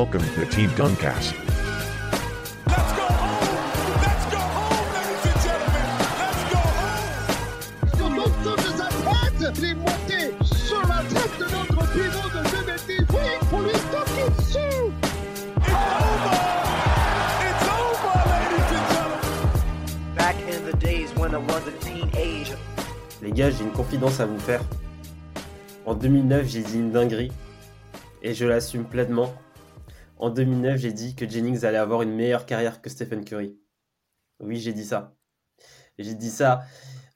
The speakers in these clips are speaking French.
Welcome to Team Duncast. Let's go home! Let's go home, ladies and gentlemen! Let's go home! sur l'autre de sa tête, il est monté sur la tête de notre pivot de 2010. Oui, pour lui taper dessus. It's over! It's over, ladies and gentlemen! Back in the days when I was a teenager. Les gars, j'ai une confidence à vous faire. En 2009, j'ai dit une dinguerie. Et je l'assume pleinement. En 2009, j'ai dit que Jennings allait avoir une meilleure carrière que Stephen Curry. Oui, j'ai dit ça. J'ai dit ça.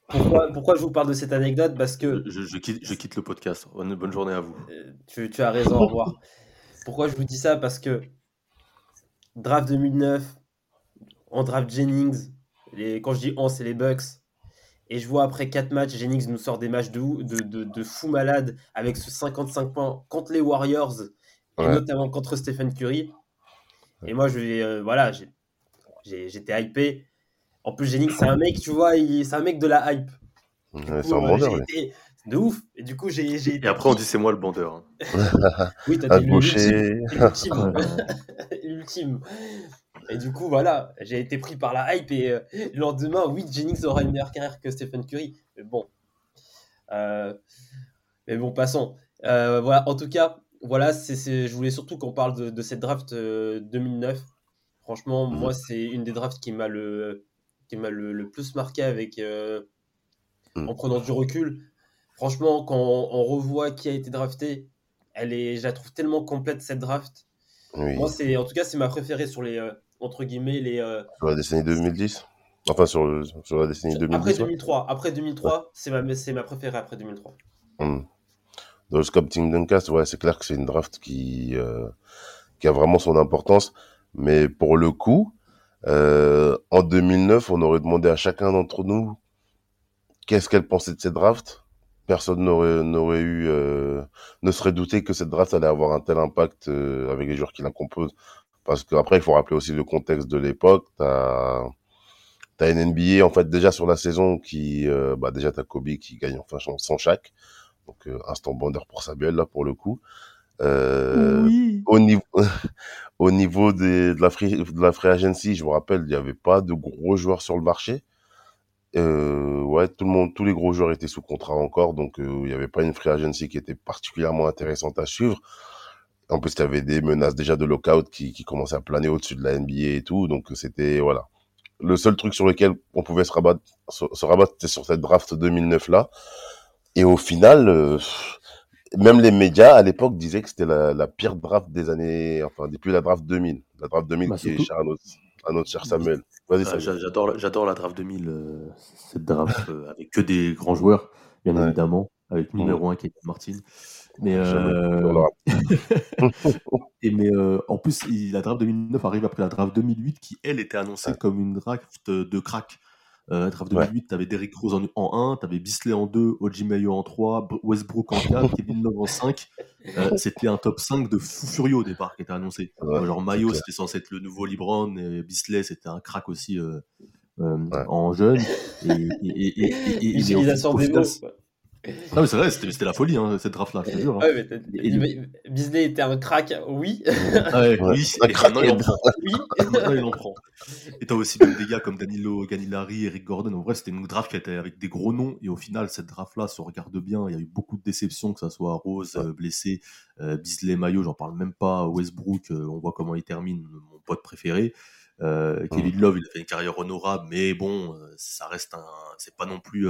Pourquoi, pourquoi je vous parle de cette anecdote? Parce que Je, je quitte, je quitte le podcast. Bonne, journée à vous. euh, tu, tu as raison, au revoir. Pourquoi je vous dis ça? Parce que draft 2009, on draft Jennings. Les, quand je dis on, c'est les Bucks. Et je vois après 4 matchs, Jennings nous sort des matchs de, ou- de, de, de fou malade avec ce 55 points contre les Warriors et notamment contre Stephen Curry. Et moi, je vais, euh, voilà, j'ai- j'ai- j'étais hypé. En plus, Jennings, c'est un mec, tu vois, c'est un mec de la hype. Ouais, c'est un euh, bandeur, été- De ouf. Et du coup, j'ai été Et après, on dit c'est moi le bandeur. hein. Oui, t'as dit l'ultime. L'ultime. Et du coup, voilà, j'ai été pris par la hype et euh, le lendemain, oui, Jennings aura une meilleure carrière que Stephen Curry. Mais bon. Euh, mais bon, passons. Euh, voilà, en tout cas, voilà, c'est, je voulais surtout qu'on parle de, de cette draft euh, 2009. Franchement, Mhm. moi, c'est une des drafts qui m'a le, qui m'a le, le plus marqué avec, euh, Mhm. en prenant du recul. Franchement, quand on, on revoit qui a été drafté, elle est, je la trouve tellement complète cette draft. Oui, Moi, c'est, en tout cas, c'est ma préférée sur les, euh, entre guillemets, les, euh, sur la décennie 2010. Enfin, sur, le- sur la décennie 2010. après ouais. 2003. Après 2003, c'est ma, c'est ma préférée après 2003. Hum. Dans le scope Team Duncast, ouais, c'est clair que c'est une draft qui, euh, qui a vraiment son importance. Mais pour le coup, euh, en 2009, on aurait demandé à chacun d'entre nous qu'est-ce qu'elle pensait de cette draft. Personne n'aurait eu, euh, ne serait douté que cette draft allait avoir un tel impact euh, avec les joueurs qui la composent. Parce qu'après, il faut rappeler aussi le contexte de l'époque. T'as T'as une NBA, en fait, déjà sur la saison qui, bah, déjà, t'as Kobe qui gagne enfin son chaque. Donc, euh, instant bandeur pour Samuel, là, pour le coup. Euh, au niveau, au niveau des, de la free, de la free agency, je vous rappelle, il n'y avait pas de gros joueurs sur le marché. Euh, ouais, tout le monde, tous les gros joueurs étaient sous contrat encore, donc euh, il n'y avait pas une free agency qui était particulièrement intéressante à suivre. En plus, il y avait des menaces déjà de lockout qui, qui commençaient à planer au-dessus de la NBA et tout, donc c'était voilà. Le seul truc sur lequel on pouvait se rabattre, se, se rabattre, c'était sur cette draft 2009 là. Et au final, euh, même les médias à l'époque disaient que c'était la, la pire draft des années, enfin depuis la draft 2000, la draft 2000 Bah, qui est chère à notre, à notre cher Samuel. Vas-y, Ah, J'adore, j'adore la draft 2000, euh, cette draft euh, avec que des grands joueurs, bien Ouais. évidemment, avec numéro 1 qui est Martin. Mais, euh, et mais euh, en plus, la draft 2009 arrive après la draft 2008 qui, elle, était annoncée Ouais. comme une draft de crack. Euh, draft Ouais. 2008, tu avais Derrick Rose en, en 1, tu avais Bisley en 2, Oji Mayo en 3, B- Westbrook en 4, Kevin Love en 5. Euh, c'était un top 5 de fou furieux au départ qui était annoncé. Ouais, Genre c'est Mayo, c'était censé être le nouveau LeBron, et Bisley, c'était un crack aussi euh, euh, Ouais. en jeune. Et, et, et, et, et- et- et au- L'utilisation au des mots. Non, mais c'est vrai, c'était c'était la folie, hein, cette draft-là, je te jure. hein. Ouais, Et- Disney était un crack, oui. Ah ouais, Ouais, oui, un crack il en prend. oui. Il en prend. Et t'as aussi des gars comme Danilo Ganilari, Eric Gordon. En vrai, c'était une draft qui était avec des gros noms. Et au final, cette draft-là se regarde bien. Il y a eu beaucoup de déceptions, que ça soit Rose, euh, blessé, euh, Bisley, Mayo, j'en parle même pas. Westbrook, euh, on voit comment il termine, mon pote préféré. Euh, Kevin Love, il a fait une carrière honorable, mais bon, ça reste un. C'est pas non plus.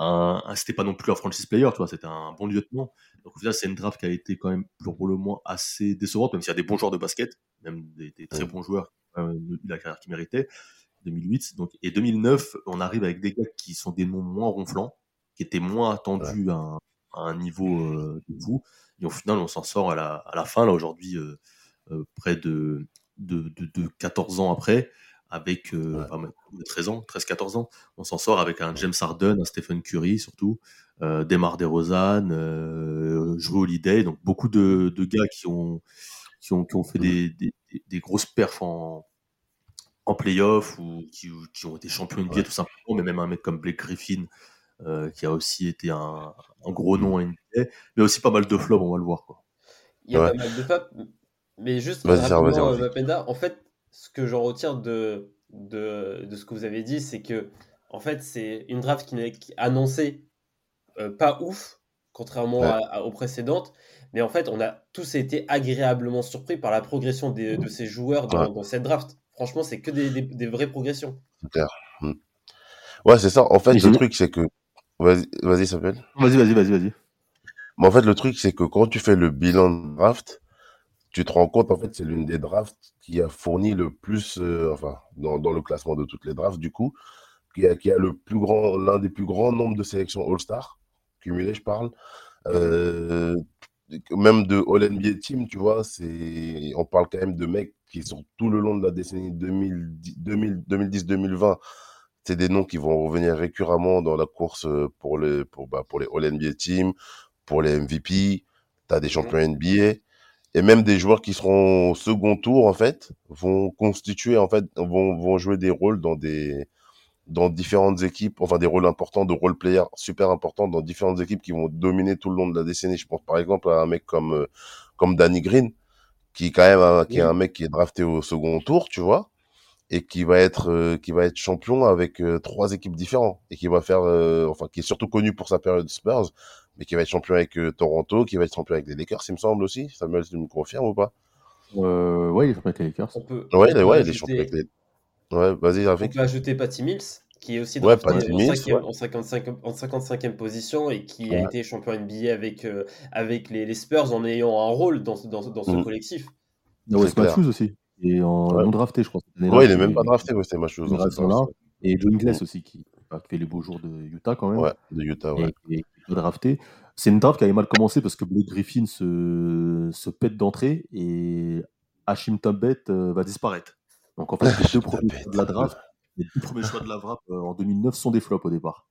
Euh, un, un- c'était pas non plus un franchise player, tu vois, c'était un bon lieutenant. Donc au final, c'est une draft qui a été quand même pour le moins assez décevante, même s'il y a des bons joueurs de basket, même des, des très bons joueurs qui ont eu la carrière qu'ils méritaient. 2008, donc, et 2009, on arrive avec des gars qui sont des noms moins ronflants, qui étaient moins attendus à, un, à un niveau euh, de fou. Et au final, on s'en sort à la, à la fin, là, aujourd'hui, euh, euh, près de de, de, de 14 ans après, avec euh, Ouais. enfin, même de 13 ans, 13-14 ans, on s'en sort avec un James Harden, un Stephen Curry surtout, euh, Demar DeRozan, euh, Drew Holiday, donc beaucoup de, de gars qui ont, qui ont, qui ont fait des, des, des- des grosses perfs en, en playoff ou qui, qui ont été champions NBA Ouais. tout simplement, mais même un mec comme Blake Griffin euh, qui a aussi été un, un gros nom en NBA, mais aussi pas mal de flops, on va le voir. Quoi. Il y a Ouais. pas mal de papes, mais juste euh, vas-y. Mapenda, en fait, ce que j'en retire de, de, de ce que vous avez dit, c'est que en fait, c'est une draft qui n'est annoncée euh, pas ouf, contrairement Ouais. à- à- aux précédentes, mais en fait, on a tous été agréablement surpris par la progression des- de ces joueurs dans, Ouais. dans cette draft. Franchement, c'est que des, des, des vraies progressions. C'est clair. Hmm. Ouais, c'est ça. En fait, Et le truc, c'est que. Vas-y, vas-y, s'appelle. Vas-y, vas-y, vas-y, vas-y. Mais en fait, le truc, c'est que quand tu fais le bilan de draft, tu te rends compte, en fait, c'est l'une des drafts qui a fourni le plus, euh, enfin, dans, dans le classement de toutes les drafts, du coup, qui a, qui a le plus grand, l'un des plus grands nombres de sélections All-Star, cumulées, je parle. Euh, même de All-NBA Team, tu vois, c'est, on parle quand même de mecs qui sont tout le long de la décennie 2010 2000 2010-2020. C'est des noms qui vont revenir récurremment dans la course euh, pour les, pour, bah, pour les All-NBA Team, pour les MVP. Tu as des champions NBA. Et même des joueurs qui seront au second tour, en fait, vont constituer, en fait, vont, vont jouer des rôles dans des, dans différentes équipes, enfin des rôles importants, de role players super importants dans différentes équipes qui vont dominer tout le long de la décennie. Je pense par exemple à un mec comme, euh, comme Danny Green, qui est quand même un, qui est un mec qui est drafté au second tour, tu vois, et qui va être, euh, qui va être champion avec euh, trois équipes différentes, et qui va faire, euh, enfin, qui est surtout connu pour sa période Spurs, mais qui va être champion avec euh, Toronto, qui va être champion avec les Lakers, il me semble aussi. Samuel, tu me confirmes ou pas? Euh, ouais, il est champion avec les Lakers. On peut, Ouais, on il est, peut ouais, il est ajouter- champion avec les. Ouais, vas-y, On peut ajouter Patty Mills, qui est aussi Ouais, drafté Patty en, Mills, cinquième- ouais. en 55, en 55e position et qui a Ouais. été champion NBA avec, euh, avec les, les Spurs en ayant un rôle dans, ce- dans, dans ce Mhm. collectif. A Wes C'est. Matthews aussi. Et en Ouais. non drafté, je crois. Ouais, il est même pas drafté, ouais, c'était ma chose. qui dans reste cette là. draft. Et John Ingles aussi, qui, qui fait les beaux jours de Utah quand même. Ouais, de Utah, ouais. et, drafté. C'est une draft qui avait mal commencé parce que Blake Griffin se, se pète d'entrée et Hashim Tabet euh, va disparaître. Donc en fait, les deux premiers choix de la draft, les deux premiers choix de la draft euh, en 2009 sont des flops au départ.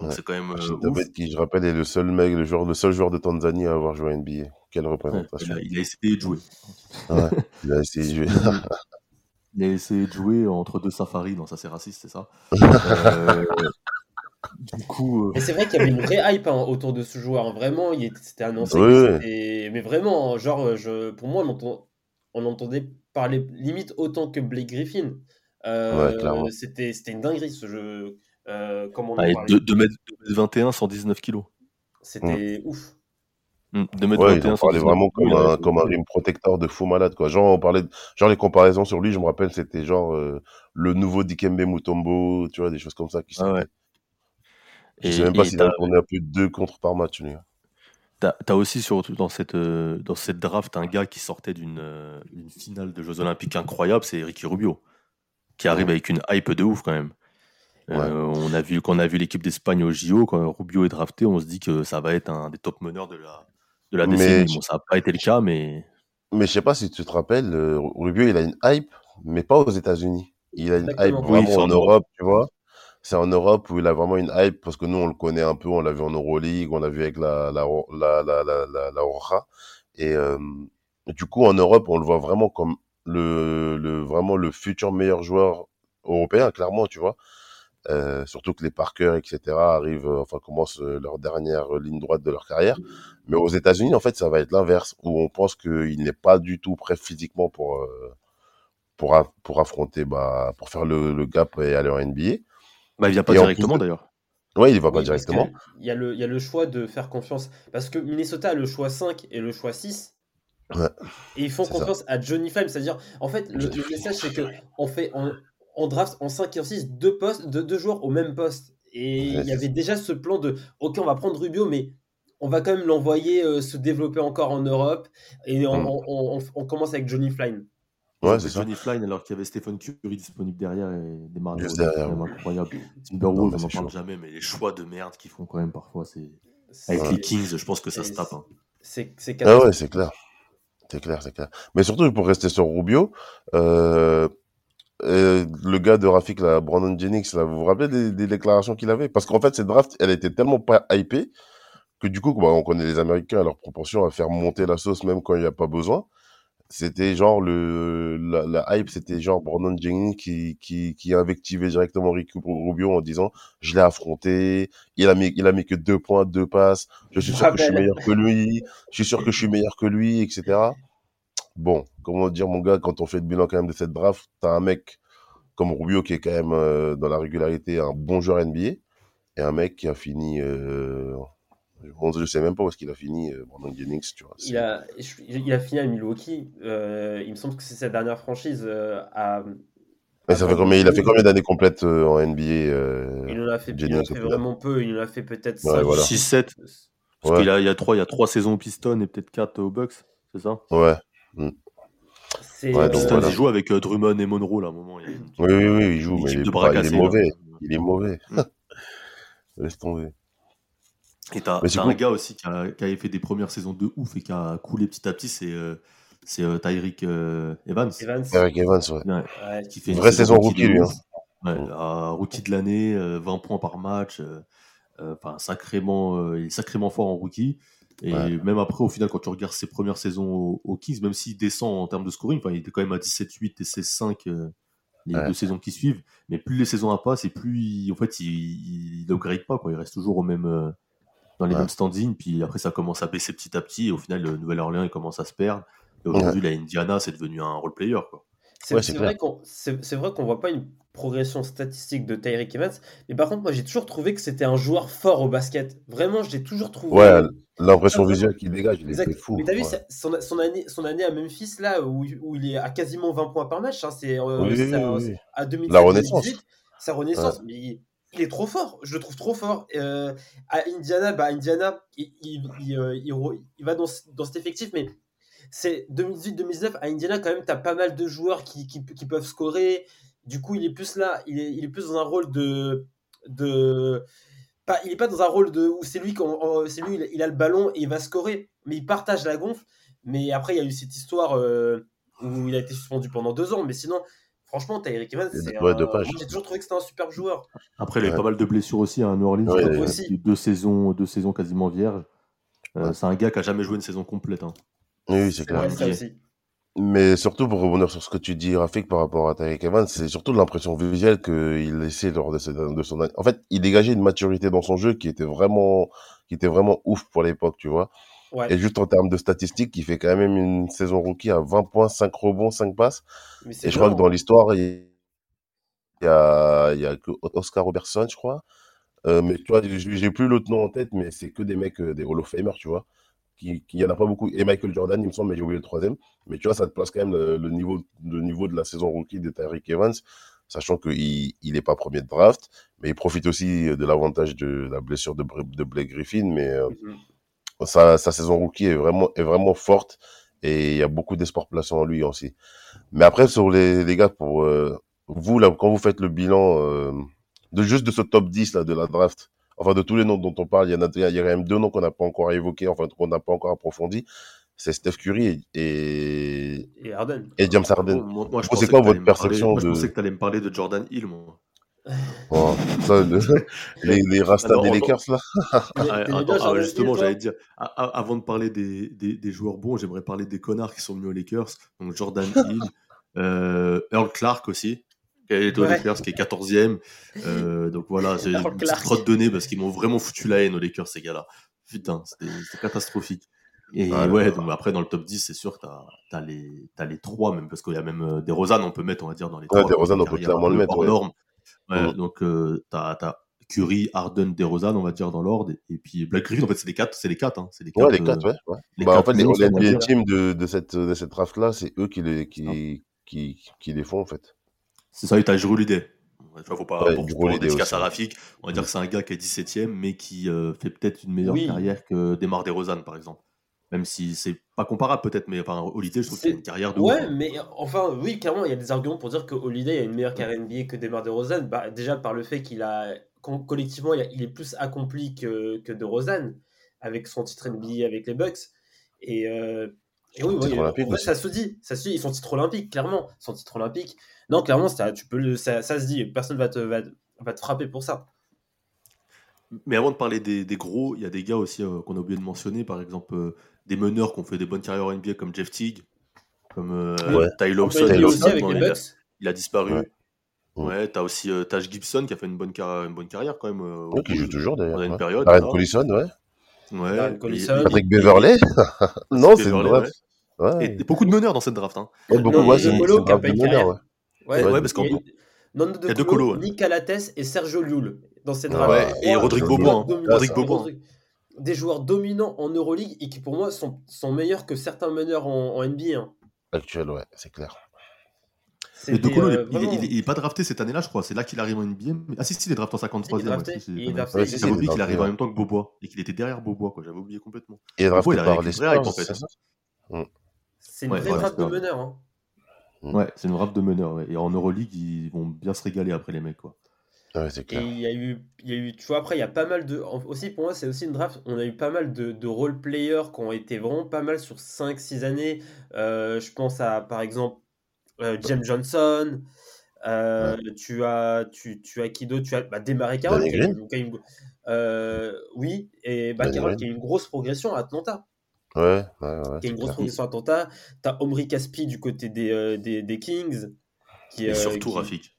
Ouais. c'est quand même euh. Tabet, qui, je rappelle, est le seul mec, le, joueur, le seul joueur de Tanzanie à avoir joué à NBA. Quelle Ouais, il, représentation. a, il a essayé de jouer. Ouais, il a essayé de jouer. Il a essayé de jouer entre deux safaris, non ça c'est raciste, c'est ça? Euh, du coup, euh, Et c'est vrai qu'il y avait une vraie hype hein, autour de ce joueur. hein. Vraiment, il était- c'était annoncé. C'était- Mais vraiment, genre, je... pour moi, on, entend- on entendait parler limite autant que Blake Griffin. Euh, Ouais, clairement. c'était c'était une dinguerie ce jeu. Euh, comme on en ah, et parlait. 2 mètres 21, 119 kilos. C'était ouf. 2 mètres Ouais, 21, il en parlait 119 vraiment comme un, comme un rim protector de fou malade, quoi. Genre, on parlait, de- genre, les comparaisons sur lui, je me rappelle, c'était genre, euh, le nouveau Dikembe Mutombo, tu vois, des choses comme ça qui Ah ouais. Sortaient. Je Et- sais même pas et s'il t'as- a tourné un peu deux contre par match, lui. T'as as aussi surtout dans cette, euh, dans cette draft un gars qui sortait d'une euh, d'une finale de Jeux Olympiques incroyable, c'est Ricky Rubio, qui arrive avec une hype de ouf quand même. Euh, on a vu quand on a vu l'équipe d'Espagne au JO, quand Rubio est drafté, on se dit que ça va être un des top meneurs de la de la Mais décennie. je- Bon, ça n'a pas été le cas, mais Mais je sais pas si tu te rappelles, euh, Rubio, il a une hype, mais pas aux États-Unis. Il a une hype vraiment Oui, c'est en en Europe, tu vois. C'est en Europe où il a vraiment une hype parce que nous, on le connaît un peu, on l'a vu en Euroleague, on l'a vu avec la, la, la, la, la, la, la Roja. Et euh, du coup, en Europe, on le voit vraiment comme le, le, vraiment le futur meilleur joueur européen, clairement, tu vois. Euh, surtout que les Parker, etc., arrivent, euh, enfin, commencent euh, leur dernière ligne droite de leur carrière. Mais aux États-Unis, en fait, ça va être l'inverse, où on pense qu'il n'est pas du tout prêt physiquement pour, euh, pour, pour affronter, bah, pour faire le, le gap et aller en NBA. Bah, il vient pas Et directement d'ailleurs. Ouais, il va pas Oui, directement. Il y, a le, il y a le choix de faire confiance. Parce que Minnesota a le choix 5 et le choix 6. Ouais. Et ils font ça. confiance à Johnny Flame. C'est-à-dire, en fait, le, le message, c'est que on fait en, en draft en 5 et en 6 deux, postes, deux, deux joueurs au même poste. Et il y avait déjà ce plan de OK, on va prendre Rubio, mais on va quand même l'envoyer euh, se développer encore en Europe. Et on, Mm. on- on- on commence avec Johnny Flynn. Ouais, c'est. Johnny Flynn alors qu'il y avait Stephen Curry disponible derrière et des marques Juste derrière, ouais. incroyable. Non, Timberwolves, on n'en parle jamais, mais les choix de merde qu'ils font quand même parfois, c'est avec Ouais. les Kings, je pense que ça se tape. hein. C'est Ah ouais, c'est clair. C'est clair, c'est clair. Mais surtout, pour rester sur Rubio, euh, euh, le gars de Rafik, là, Brandon Jennings, là, vous vous rappelez des, des déclarations qu'il avait? Parce qu'en fait, cette draft, elle était tellement pas hypée que du coup, bah, on connaît les Américains à leur proportion à faire monter la sauce même quand il n'y a pas besoin. C'était genre le la, hype, c'était genre Brandon Jennings qui qui qui invectivait directement Ricky Rubio en disant je l'ai affronté, il a mis il a mis que deux points, deux passes, je suis sûr que je suis meilleur que lui, je suis sûr que je suis meilleur que lui, etc. Bon, comment dire mon gars, quand on fait le bilan quand même de cette draft, t'as un mec comme Rubio qui est quand même euh, dans la régularité un bon joueur NBA et un mec qui a fini euh, on- je sais même pas où est-ce qu'il a fini euh, Brandon Jennings, tu vois. Il a, il a fini à Milwaukee. euh, il me semble que c'est sa dernière franchise euh, à. Mais ça fait combien, il a fait combien d'années complètes en NBA euh, Il en a fait, il en a fait vraiment peu. Il en a fait peut-être Ouais, voilà. 6-7. Parce Ouais. qu'il a, il y a trois, il y a trois saisons au Piston et peut-être quatre au Bucks, c'est ça? Ouais. C'est, Ouais, donc Pistons, voilà. il joue avec euh, Drummond et Monroe là, à un moment. Il Oui, oui, oui, il joue, mais il est, il mauvais. là. Il est mauvais. Mm. Laisse tomber. Et t'as cool. un gars aussi qui, a- qui avait fait des premières saisons de ouf et qui a coulé petit à petit, c'est euh, c'est euh, Tyreek euh, Evans. Evans. Eric Evans, ouais. Ouais, Ouais. qui fait une Vraie saison rookie, lui, hein. rookie de l'année, euh, 20 points par match. Enfin, sacrément, euh, il est sacrément fort en rookie. Et Ouais. même après, au final, quand tu regardes ses premières saisons au, au Kings, même s'il descend en termes de scoring, il était quand même à 17-8 et 16-5 euh, les Ouais. deux saisons qui suivent. Mais plus les saisons passent, et plus il- en fait, il ne upgrade pas. Quoi. Il reste toujours au même, euh, dans les Ouais. mêmes standings. Puis après, ça commence à baisser petit à petit. Et au final, le Nouvelle-Orléans, il commence à se perdre. Et aujourd'hui, la Indiana, c'est devenu un role player. Quoi. C'est Ouais, c'est c'est clair. vrai qu'on c'est c'est vrai qu'on voit pas une progression statistique de Tyreek Evans, mais par contre moi j'ai toujours trouvé que c'était un joueur fort au basket. Vraiment, je l'ai toujours trouvé. Ouais, l'impression Ah, visuelle qu'il dégage, il Exact. était fou. Mais t'as vu son, son année, son année à Memphis là où, où il est à quasiment 20 points par match, hein, c'est euh, Oui, oui, ça- oui, oui. à 2017, La renaissance. 2018, sa renaissance. Mais il, est trop fort, je le trouve trop fort. Euh, à Indiana, bah Indiana, il, il, euh, il va dans, dans cet effectif, mais c'est 2018-2019 à Indiana quand même, t'as pas mal de joueurs qui, qui, peuvent scorer. Du coup, il est plus là, il est, est plus dans un rôle de de pas, il est pas dans un rôle de où c'est lui en- c'est lui il a le ballon et il va scorer, mais il partage la gonfle. Mais après, il y a eu cette histoire euh, où il a été suspendu pendant deux ans. Mais sinon, franchement, Tyreek Evans, c'est Ouais, un- j'ai toujours trouvé que c'était un super joueur. Après, il a eu Ouais. pas mal de blessures aussi à New Orleans. Ouais, Il a aussi. deux, saisons, deux saisons quasiment vierges. Euh. C'est un gars qui a jamais joué une saison complète. hein. Oui, c'est clair. Ouais, ça ok. aussi. Mais surtout pour revenir sur ce que tu dis, Rafik, par rapport à Tyreek Evans, c'est surtout l'impression visuelle qu'il laissait lors de son année. En fait, il dégageait une maturité dans son jeu qui était vraiment, qui était vraiment ouf pour l'époque, tu vois. Ouais. Et juste en termes de statistiques, il fait quand même une saison rookie à 20 points, 5 rebonds, 5 passes. Mais Et je crois que dans l'histoire, il il y a, il y a que Oscar Robertson, je crois. Euh, mais tu vois, j'ai plus l'autre nom en tête, mais c'est que des mecs, euh, des Hall of Famers, tu vois. Qui, qui, il y en a pas beaucoup. Et Michael Jordan, il me semble, mais j'ai oublié le troisième. Mais tu vois, ça te place quand même le, le niveau, le niveau de la saison rookie de Tyreek Evans, sachant qu'il il est pas premier de draft, mais il profite aussi de l'avantage de la blessure de, Blake Griffin. Mais euh, Mhm. Sa, sa saison rookie est vraiment, est vraiment forte et il y a beaucoup d'espoir placé en lui aussi. Mais après, sur les, les gars, pour euh, vous, là, quand vous faites le bilan euh, de juste de ce top 10 là, de la draft, enfin de tous les noms dont on parle, il y en a, il y a quand même deux noms qu'on n'a pas encore évoqués, enfin qu'on n'a pas encore approfondi. C'est Steph Curry et, Et Harden. et James Harden. Moi, moi, je pensais quoi votre parler- perception Moi, je de- pensais que tu allais me parler de Jordan Hill, moi. Oh, ça, le- les, les Rastas Alors, des. Lakers, là. Ah, ah, attends, ah, Jordan justement, j'allais dire, avant de parler des, des, des joueurs bons, j'aimerais parler des connards qui sont venus aux Lakers. Donc Jordan Hill, euh, Earl Clark aussi, qui est aux Ouais. Lakers, qui est 14e. Euh, donc voilà, j'ai une petite Clark. crotte de nez parce qu'ils m'ont vraiment foutu la haine aux Lakers, ces gars-là. Putain, c'était catastrophique. Et Ah, ouais, donc après, dans le top 10, c'est sûr que t'as as les, t'as les trois, même parce qu'il y a même euh, des Rosanne, on peut mettre, on va dire, dans les Ouais, trois. DeRozan, des on peut clairement le mettre, hors ouais. norme. Ouais, donc euh, t'as as Curry, Harden, DeRozan, on va dire dans l'ordre, et puis Black Griffin, en fait, c'est les quatre, c'est les quatre, hein, c'est les quatre. Ouais, les euh, quatre, ouais. ouais. les Bah, en quatre fait, les, les dire. teams de, de cette, de cette draft-là, c'est eux qui les, qui, qui, qui les font, en fait. C'est ça, et t'as Holiday. Tu vois, faut pas Ouais, pour, pour Rafik, on va dire que c'est un gars qui est 17ème, mais qui euh, fait peut-être une meilleure Oui. carrière que Demar DeRozan, par exemple. Même si c'est pas comparable peut-être, mais enfin, Holiday, je trouve qu'il a C'est- une carrière de Ouais, ouf. mais enfin, oui, clairement, il y a des arguments pour dire que Holiday a une meilleure carrière NBA que Demar DeRozan. Bah, déjà par le fait qu'il a, collectivement, il, est plus accompli que, que DeRozan avec son titre NBA avec les Bucks. Et, euh, Et oui, en aussi. ça se dit, ça se dit, sont titre olympique, clairement. Sont titre olympique. Non, clairement, ça, tu peux ça, ça se dit, personne va te, va, va te frapper pour ça. Mais avant de parler des, des gros, il y a des gars aussi euh, qu'on a oublié de mentionner, par exemple euh, des meneurs qui ont fait des bonnes carrières en NBA comme Jeff Teague, comme euh, Ouais. Ty Lawson, il, a, Bucks. il a disparu. Ouais. Ouais, t'as aussi euh, Taj Gibson qui a fait une bonne, carrière, une bonne carrière quand même. euh, Ouais, qui joue toujours d'ailleurs. pendant une ouais. période. Aaron. Collison, ouais. Ouais, Collison. Patrick Beverley. non, c'est une draft. ouais. Ouais. Et, beaucoup de meneurs dans cette draft. Hein. Ouais, beaucoup, ouais, c'est une draft de une meneur, carrière. ouais. Ouais, Ouais, parce qu'en- il y a- Nando il y a de Colo. Nick Calates et Sergio Llull dans cette Ouais, draft. et Rodrigue hein. Rodrigue Bobois. Rodrigue- Des joueurs dominants en Euroleague et qui pour moi sont, sont meilleurs que certains meneurs en, en NBA. hein. Actuel, ouais, c'est clair. Mais De C'était, Colo, il, euh, est- il est- vraiment- il est- il est pas drafté cette année-là, je crois. C'est là qu'il arrive en NBA. Mais... Ah si, si, il est drafté en 53 Il est drafté, aussi, c'est- il est drafté, Ouais, il si, est si, J'avais il est oublié qu'il drafté, arrivait en même temps que Bobois et qu'il était derrière Bobois, quoi. J'avais oublié complètement. Il est drafté Bobois, il a par les récupéré avec, Spurs, en fait. c'est une vraie draft de meneurs. hein. Mm. Ouais, c'est une draft de meneur. Et en Euroleague, ils vont bien se régaler après les mecs, quoi. Ouais, Et il y a eu, il y a eu, tu vois, après, il y a pas mal de. Aussi, pour moi, c'est aussi une draft. On a eu pas mal de, de role players qui ont été vraiment pas mal sur 5-6 années. Euh, je pense à, par exemple, euh, James Johnson. Euh, tu, as, tu, tu as qui d'autre? Tu as bah, Desmarais Carroll. Une- euh, oui, et bah, Carroll qui a eu une grosse progression à Atlanta. Ouais, ouais, ouais. Qui a une grosse clair. progression à Atlanta. Tu as Omri Caspi du côté des, euh, des, des Kings. Qui, Et euh, surtout, qui- Rafik,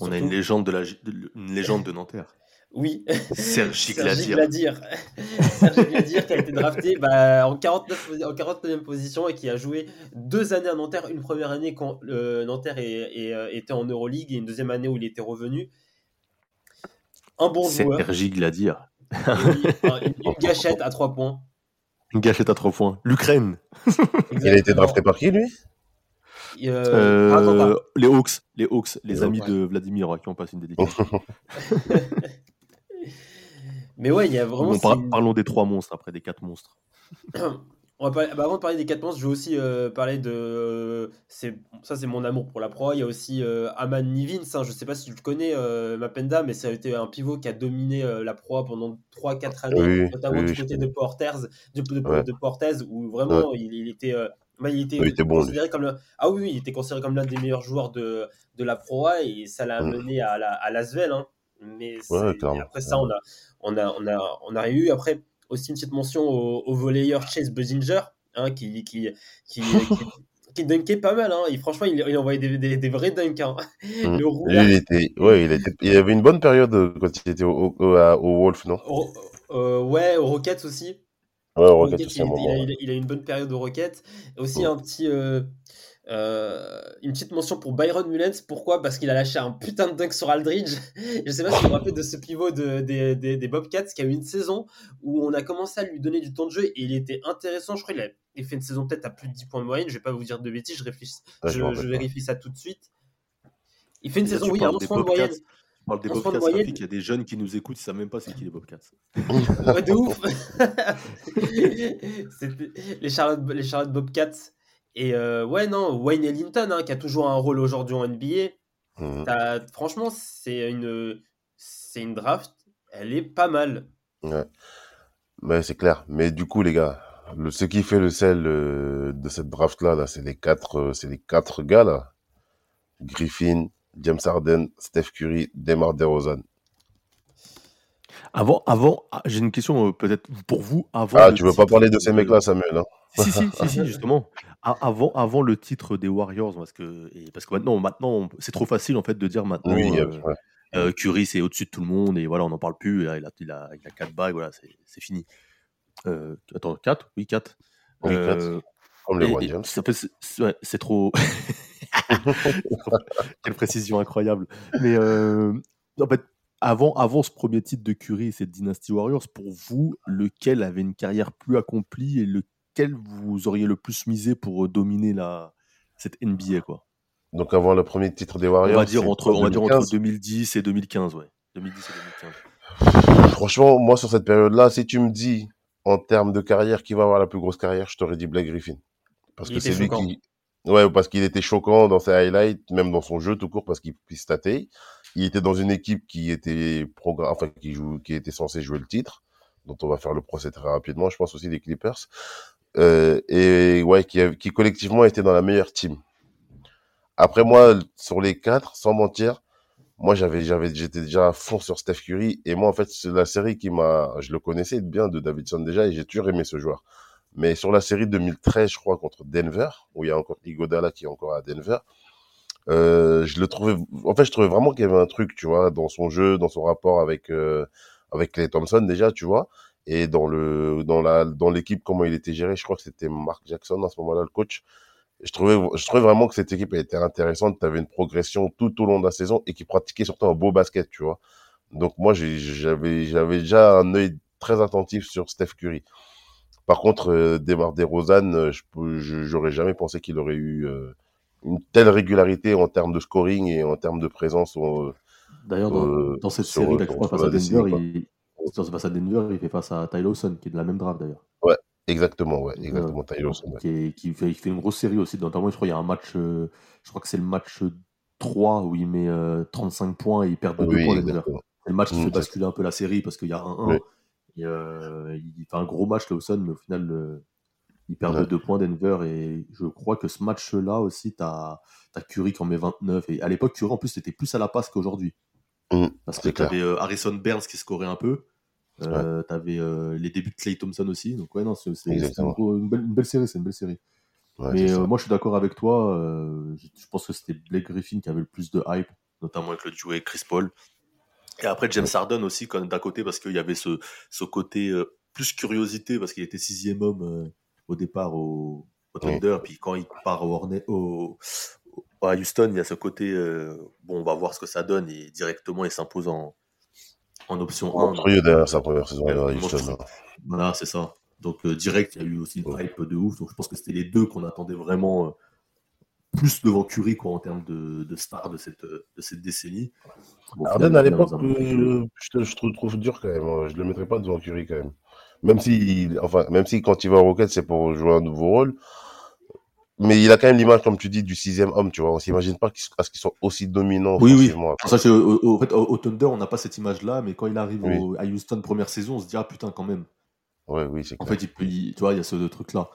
on a une légende de, la, une légende de Nanterre. Oui. Sergi. Gladier. Sergi Gladier qui a été drafté bah, en, 49, posi- en 49e position et qui a joué deux années à Nanterre. Une première année quand euh, Nanterre est- est, euh, était en Euroleague et une deuxième année où il était revenu. Un bon joueur. Sergi oui, un- une, une gâchette à trois points. Une gâchette à trois points. L'Ukraine. Il a été drafté par qui, lui? Euh, Euh, Atlanta. les Hawks. Les Hawks, les Les amis Hawks, de Vladimir, ouais, qui ont passé une dédicace. Mais ouais, il y a vraiment. Bon, par- Parlons des trois monstres après, des quatre monstres. On va parler- bah, avant de parler des 4 monstres, je vais aussi euh, parler de. c'est ça, c'est mon amour pour la proie. Il y a aussi euh, Aman Nivins. hein, je ne sais pas si tu le connais, euh, Mapenda, mais ça a été un pivot qui a dominé euh, la proie pendant 3-4 années, Oui, notamment oui, du côté de Portez, de, de- Ouais. de Portez, où vraiment il, il était. bah, il était, Ouais, il était bon, considéré comme le- ah oui, oui, il était considéré comme l'un des meilleurs joueurs de, de la proie et ça l'a Mm. mené à la à Lasvel. Hein. Mais Ouais, après ça, on a, on a, on a, on a eu après aussi une petite mention au, au volleyeur Chase Businger, hein, qui, qui, qui, qui, dunkait pas mal. Hein. Et franchement, il, il envoyait des, des, des vrais dunks. Hein. Mm. Le il était, ouais, il, était, il avait une bonne période euh, quand il était au, au, Wolf, non? Au- euh, ouais, aux Rockets aussi. Ouais, Rockets, il, moment. a, ouais. il a- il a une bonne période aux Rockets. Et aussi Mm. un petit, euh, euh, une petite mention pour Byron Mullens. Pourquoi? Parce qu'il a lâché un putain de dunk sur Aldridge. Je sais pas si vous vous rappelez de ce pivot de, des, des, des Bobcats qui a eu une saison où on a commencé à lui donner du temps de jeu et il était intéressant. Je crois qu'il a il fait une saison peut-être à plus de 10 points de moyenne. Je vais pas vous dire de bêtises, je, réfléchis, Ouais, je je, je vérifie ça tout de suite. Il fait une là, saison, oui, à parles 11 des points de moyenne. Tu parles des de Bobcats, il y a des jeunes qui nous écoutent, ils savent même pas c'est qui les Bobcats. Ouais, de ouf. Les Charlotte, les Charlotte Bobcats. Et euh, ouais, non, Wayne Ellington, hein, qui a toujours un rôle aujourd'hui en NBA. T'as- franchement, c'est une, c'est une draft. Elle est pas mal. Ouais. Ouais, c'est clair. Mais du coup, les gars, le, ce qui fait le sel euh, de cette draft-là, là, c'est les quatre, euh, c'est les quatre gars, là. Griffin, James Harden, Steph Curry, DeMar DeRozan. Avant, avant ah, j'ai une question euh, peut-être pour vous. Avant Ah, tu veux pas parler de ces mecs-là, Samuel, hein Si, si, si, si, justement. Avant, avant le titre des Warriors, parce que, et parce que maintenant, maintenant c'est trop facile en fait de dire maintenant Oui, euh, ouais. euh, Curry c'est au-dessus de tout le monde et voilà, on n'en parle plus. et là, il, a, il, a, il a 4 bagues, voilà, c'est fini. Euh, attends, 4 Oui, 4. Oui, quatre. comme les fait, c'est- trop. Quelle précision incroyable. Mais en fait, avant, avant ce premier titre de Curry et cette Dynasty Warriors, pour vous, lequel avait une carrière plus accomplie et lequel vous auriez le plus misé pour euh, dominer la, cette NBA quoi? Donc avant le premier titre des Warriors. On va dire entre, on va dire entre 2015. 2010 et 2015, ouais. 2010 et 2015. Franchement, moi, sur cette période-là, si tu me dis en termes de carrière qui va avoir la plus grosse carrière, je t'aurais dit Blake Griffin. Parce Il que c'est lui qui. Ouais, parce qu'il était choquant dans ses highlights, même dans son jeu tout court, parce qu'il il statait. Il était dans une équipe qui était programme, enfin, qui joue, qui était censée jouer le titre, dont on va faire le procès très rapidement, je pense aussi des Clippers. euh, et ouais, qui, collectivement était dans la meilleure team. Après moi, sur les quatre, sans mentir, moi j'avais, j'avais, j'étais déjà à fond sur Steph Curry et moi en fait c'est la série qui m'a, je le connaissais bien de Davidson déjà et j'ai toujours aimé ce joueur. Mais sur la série 2013, je crois contre Denver, où il y a encore Igodala qui est encore à Denver, euh, je le trouvais, en fait je trouvais vraiment qu'il y avait un truc, tu vois, dans son jeu, dans son rapport avec euh, avec Clay Thompson déjà, tu vois, et dans le dans la dans l'équipe comment il était géré, je crois que c'était Mark Jackson à ce moment-là le coach. Je trouvais, je trouvais vraiment que cette équipe était intéressante. Tu avais une progression tout au long de la saison et qui pratiquait surtout un beau basket, tu vois. Donc moi, j'avais, j'avais déjà un œil très attentif sur Steph Curry. Par contre, euh, Demar DeRozan, euh, je- j'aurais jamais pensé qu'il aurait eu euh, une telle régularité en termes de scoring et en termes de présence. euh, D'ailleurs, dans, euh, dans cette sur- série, je crois, sur face à Denver, il... face à Denver, il fait face à Ty Lawson, qui est de la même draft d'ailleurs. Exactement, ouais, exactement. euh, Lawson, ouais. Qui, est- qui fait, il fait une grosse série aussi. Notamment, je crois qu'il y a un match, euh, je crois que c'est le match 3 où il met euh, 35 points et il perd de 2 Oui, points Denver. exactement. C'est le match qui Mm, fait basculer un peu la série parce qu'il y a un 1. Oui. Et, euh, il fait un gros match Lawson, mais au final, euh, il perd de Ouais. 2 points Denver. Et je crois que ce match-là aussi, tu as, Curry qui en met 29. Et à l'époque, Curry, en plus, c'était plus à la passe qu'aujourd'hui. Mm, Parce que tu avais Harrison Burns qui scorait un peu. Euh, tu avais les débuts de Clay Thompson aussi. Donc, ouais, non, c'est un une, belle, série. C'est une belle série. Ouais, Mais euh, moi, je suis d'accord avec toi. euh, je, je pense que c'était Blake Griffin qui avait le plus de hype, notamment avec le duo avec Chris Paul. Et après, James Harden aussi, quand- d'un côté, parce qu'il y avait ce, ce côté euh, plus curiosité, parce qu'il était sixième homme euh, au départ au, au Oui. Thunder. Puis quand il part au, Hornet- au, à Houston, il y a ce côté, euh, bon, on va voir ce que ça donne. Et directement, il s'impose en, en option 1. Monstrueux derrière sa première saison à Houston. Voilà, c'est ça. Donc euh, direct, il y a eu aussi une Ouais. hype de ouf. Donc je pense que c'était les deux qu'on attendait vraiment euh, plus devant Curry quoi, en termes de, de star de cette, de cette décennie. Bon, final, à l'époque, je, je te le trouve dur quand même. hein. Je le mettrais pas devant Curry quand même. Même si, enfin, même si quand il va au Rocket, c'est pour jouer un nouveau rôle. Mais il a quand même l'image, comme tu dis, du sixième homme, tu vois. On s'imagine pas qu'il- à ce qu'il soit aussi dominant Oui, oui. ça, au, au- en fait, au, Thunder, on n'a pas cette image-là, mais quand il arrive Oui. au- à Houston première saison, on se dit ah putain quand même. Ouais, oui, c'est En clair. fait, il peut, il- tu vois, il y a ce truc-là.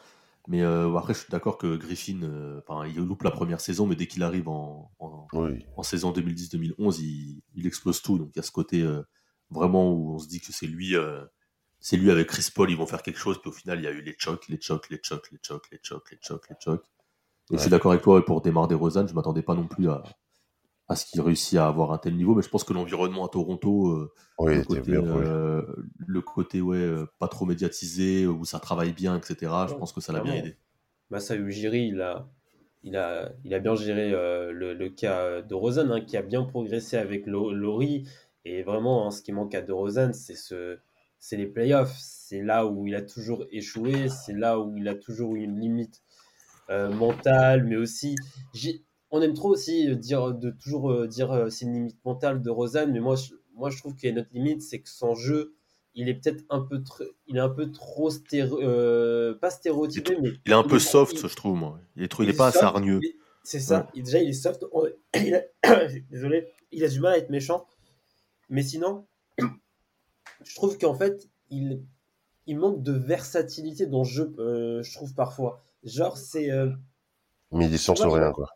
Mais euh, après, je suis d'accord que Griffin, euh, il loupe la première saison, mais dès qu'il arrive en, en, Oui, en saison 2010-2011, il, il explose tout. Donc il y a ce côté euh, vraiment où on se dit que c'est lui, euh, c'est lui avec Chris Paul, ils vont faire quelque chose. Puis au final, il y a eu les chocs, les chocs, les chocs, les chocs, les chocs, les chocs, les chocs. Et je suis d'accord avec toi pour démarrer Rosanne, je m'attendais pas non plus à, à ce qu'il réussit à avoir un tel niveau, mais je pense que l'environnement à Toronto, euh, oui, le côté, bien euh, le côté ouais, euh, pas trop médiatisé, où ça travaille bien, etc. Je Ouais, pense que ça l'a bien aidé. Massa Ujiri, il a, il a, il a bien géré euh, le, le cas de Rosanne, hein, qui a bien progressé avec Laurie. Et vraiment, hein, ce qui manque à De Rosanne, c'est ce, c'est les playoffs. C'est là où il a toujours échoué. C'est là où il a toujours eu une limite euh, mentale, mais aussi. j'ai- On aime trop aussi dire, de toujours euh, dire euh, c'est une limite mentale de Rosanne, mais moi, je, moi, je trouve qu'il y a notre limite, c'est que son jeu, il est peut-être un peu, il est un peu trop stéro, euh, pas stéréotypé, mais Il est un peu il- soft, il- je trouve, moi. Il est, trop, il est pas assez soft, il est- C'est ça. Ouais. Il- déjà, il est soft. On- il a- Désolé. Il a du mal à être méchant. Mais sinon, je trouve qu'en fait, il, il manque de versatilité dans le jeu, euh, je trouve parfois. Genre, c'est euh, Mais il est sans rien, quoi.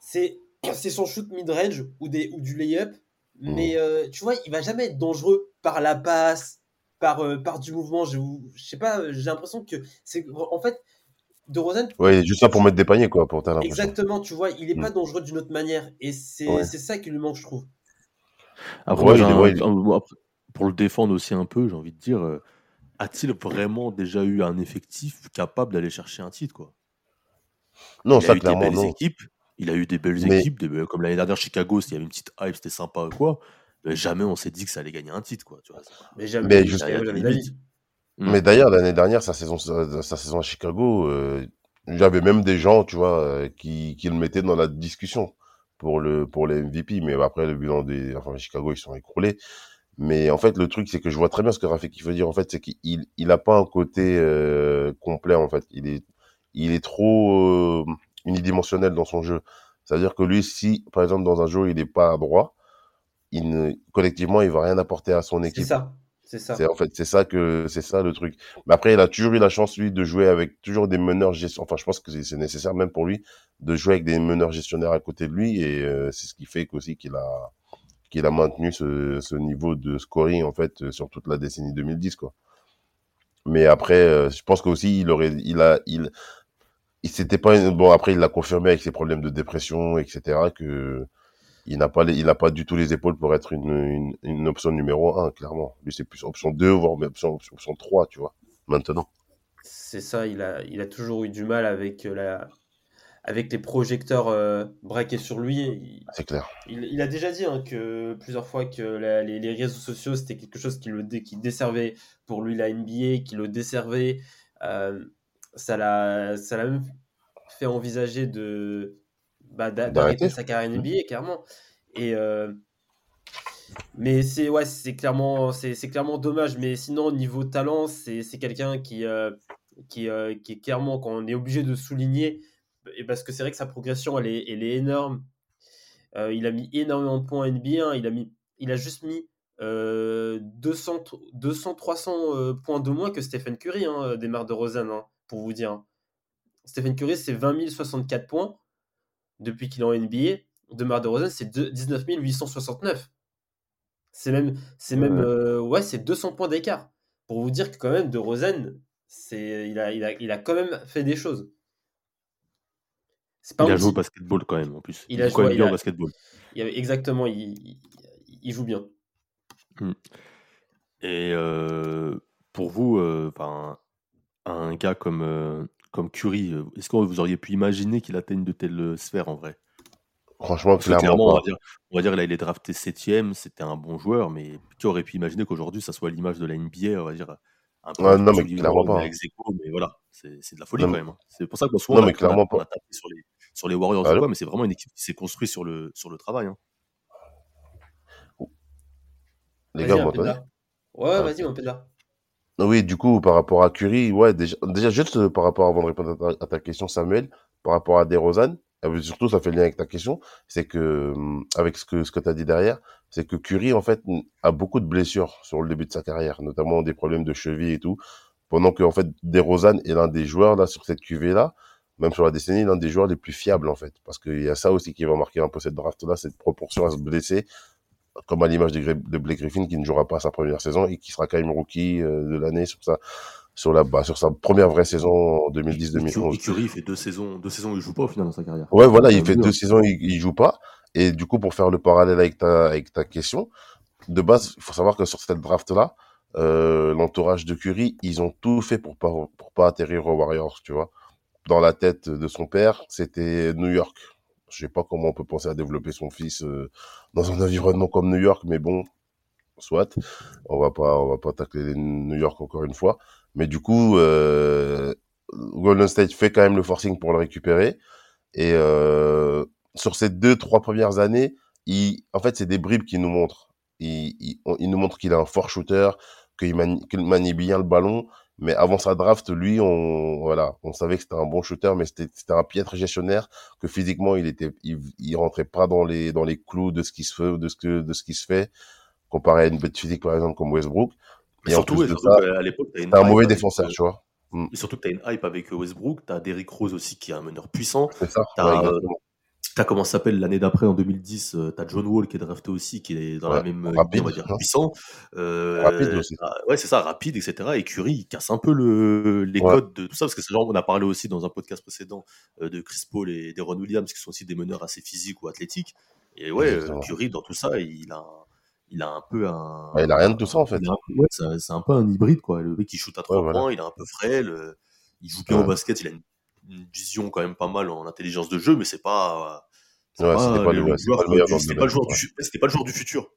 c'est c'est son shoot mid-range ou, des, ou du layup. Mm. Mais euh, tu vois, il va jamais être dangereux par la passe, par, euh, par du mouvement. Je, je sais pas, j'ai l'impression que c'est. En fait, De Rosen, Ouais, il est juste là pour mettre des paniers, quoi, pour. Exactement, tu vois, il est Mm. pas dangereux d'une autre manière. Et c'est Ouais. c'est ça qui lui manque, je trouve. Après, Ouais, il est- un- ouais, il pour le défendre aussi un peu, j'ai envie de dire, euh, a-t-il vraiment déjà eu un effectif capable d'aller chercher un titre quoi? Non, Il a ça, eu des belles non. équipes, il a eu des belles Mais- équipes, des belles- comme l'année dernière Chicago, s'il y avait une petite hype, c'était sympa ou quoi. Mais jamais on s'est dit que ça allait gagner un titre quoi. Tu vois, Mais jamais, Mais il juste- a il a. Mm. Mais d'ailleurs, l'année dernière, sa saison, sa, sa saison à Chicago, euh, il y avait même des gens, tu vois, euh, qui, qui le mettaient dans la discussion pour le pour les MVP. Mais après, le bilan des, enfin, Chicago, ils sont écroulés. Mais en fait, le truc, c'est que je vois très bien ce que Rafik veut dire. En fait, c'est qu'il il a pas un côté euh, complet. En fait, il est il est trop euh, unidimensionnel dans son jeu. C'est-à-dire que lui, si par exemple dans un jeu il est pas à droit, il ne, collectivement, il va rien apporter à son C'est équipe. ça. C'est ça. C'est en fait c'est ça que c'est ça le truc. Mais après il a toujours eu la chance lui de jouer avec toujours des meneurs gestion. Enfin je pense que c'est c'est nécessaire même pour lui de jouer avec des meneurs gestionnaires à côté de lui et euh, c'est ce qui fait qu'aussi qu'il a qu'il a maintenu ce, niveau de scoring en fait euh, sur toute la décennie 2010 quoi. Mais après euh, je pense qu'aussi il aurait il a il il s'était pas bon après il l'a confirmé avec ses problèmes de dépression etc que il n'a pas les- il a pas du tout les épaules pour être une, une, option numéro un clairement lui c'est plus option 2 voire même option, option, option 3 tu vois maintenant C'est ça, il a, il a toujours eu du mal avec, euh, la, avec les projecteurs euh, braqués sur lui. Il, c'est clair il- il a déjà dit hein, que plusieurs fois que la- les, les réseaux sociaux, c'était quelque chose qui le qui desservait pour lui la NBA, qui le desservait. Euh, ça l'a ça l'a même fait envisager de bah, d'a- d'arrêter sa carrière NBA, clairement. Et, euh, mais c'est ouais, c'est clairement, c'est clairement dommage. Mais sinon, au niveau talent, c'est quelqu'un qui, qui, qui est clairement, quand on est obligé de souligner, et parce que c'est vrai que sa progression, elle est, elle est énorme. Euh, il a mis énormément de points NBA. hein. Il, a mis, il a juste mis euh, 200, 200 300 euh, points de moins que Stephen Curry, hein, des Mar de Rosanne, hein, pour vous dire. hein. Stephen Curry, c'est 20 064 points depuis qu'il est en NBA. De Mar de Rosanne, c'est deux- 19 869. C'est même, c'est Ouais. même, euh, ouais, c'est 200 points d'écart. Pour vous dire que quand même, de Rosanne, c'est, il a, il a, il a quand même fait des choses. C'est pas Il a joué au basketball quand même en plus. Il Il, a joue quand même joué- bien il au basketball. il y avait- exactement, il, joue bien. Et euh, pour vous, euh, un gars comme, euh, comme Curry, euh, est-ce que vous auriez pu imaginer qu'il atteigne de telles sphères en vrai? Franchement clairement clairement, on va dire, on va dire là, il est drafté septième, c'était un bon joueur, mais qui aurait pu imaginer qu'aujourd'hui, ça soit l'image de la NBA, on va dire, un peu, Ouais, je non, mais clairement Lebron pas. aequo, mais voilà, c'est c'est de la folie Non, quand même. hein. C'est pour ça qu'on souvent, Non, on a- a tapé sur les, sur les Warriors ou Allô quoi, mais c'est vraiment une équipe qui s'est construite sur le, sur le travail. hein. les gars vous m'entendez? Ouais, Ah, vas-y, mon pédard. Oui, du coup, par rapport à Curry, ouais, déjà, déjà juste euh, par rapport, avant de répondre à ta, à ta question, Samuel, par rapport à DeRozan, euh, surtout, ça fait lien avec ta question, c'est que, hum, avec ce que, ce que tu as dit derrière, c'est que Curry, en fait, a beaucoup de blessures sur le début de sa carrière, notamment des problèmes de cheville et tout, pendant que, en fait, DeRozan est l'un des joueurs, là, sur cette QV-là, même sur la décennie, l'un des joueurs les plus fiables, en fait, parce qu'il y a ça aussi qui va marquer un peu cette draft-là, cette proportion à se blesser, comme à l'image de, Blake Griffin qui ne jouera pas sa première saison et qui sera quand même rookie euh, de l'année sur sa sur la bah, sur sa première vraie saison en Et 2010-2011. Curry, fait deux saisons, deux saisons où il joue pas au final dans sa carrière. Ouais, voilà, il fait deux saisons, il, il joue pas. Et du coup, pour faire le parallèle avec ta avec ta question, de base, il faut savoir que sur cette draft là, euh, l'entourage de Curry, ils ont tout fait pour pas pour pas atterrir aux Warriors, tu vois. Dans la tête de son père, c'était New York. Je sais pas comment on peut penser à développer son fils euh, dans un environnement comme New York, mais bon, soit. On va pas, on va pas tacler New York encore une fois. Mais du coup, euh, Golden State fait quand même le forcing pour le récupérer. Et euh, sur ces deux, trois premières années, il, en fait, c'est des bribes qui nous montrent. Il, il, nous montre qu'il est un fort shooter, qu'il manie, qu'il bien le ballon. Mais avant sa draft, lui, on, voilà, on savait que c'était un bon shooter, mais c'était c'était un piètre gestionnaire, que physiquement, il était, il, il rentrait pas dans les, dans les clous de ce qui se fait, de ce que, de ce qui se fait, comparé à une bête physique, par exemple, comme Westbrook. Mais Et en surtout, ça, qu'à l'époque, t'as un mauvais avec, défenseur, euh, tu vois. Et surtout que tu as une hype avec euh, Westbrook, tu as Derrick Rose aussi qui est un meneur puissant. C'est ça, Tu ouais, exactement. comment ça s'appelle l'année d'après en 2010, tu as John Wall qui est drafté aussi, qui est dans la même euh, rapide, on va dire hein. puissant. Euh, Rapide aussi. t'as- ouais, c'est ça, rapide, etc. Et Curry, il casse un peu le, les Ouais. codes de tout ça, parce que c'est genre, on a parlé aussi dans un podcast précédent euh, de Chris Paul et d'Aaron Williams, qui sont aussi des meneurs assez physiques ou athlétiques. Et ouais, euh, Exactement. Curry, dans tout ça, il a, un- il a un peu un. Ouais, il a rien de tout ça, en fait. ouais, c'est un peu un hybride, quoi. Le mec, il shoot à trois voilà. points, il est un peu frêle, euh, il joue bien au basket, il a une, une vision quand même pas mal en intelligence de jeu, mais c'est pas. c'était pas le joueur du- futur.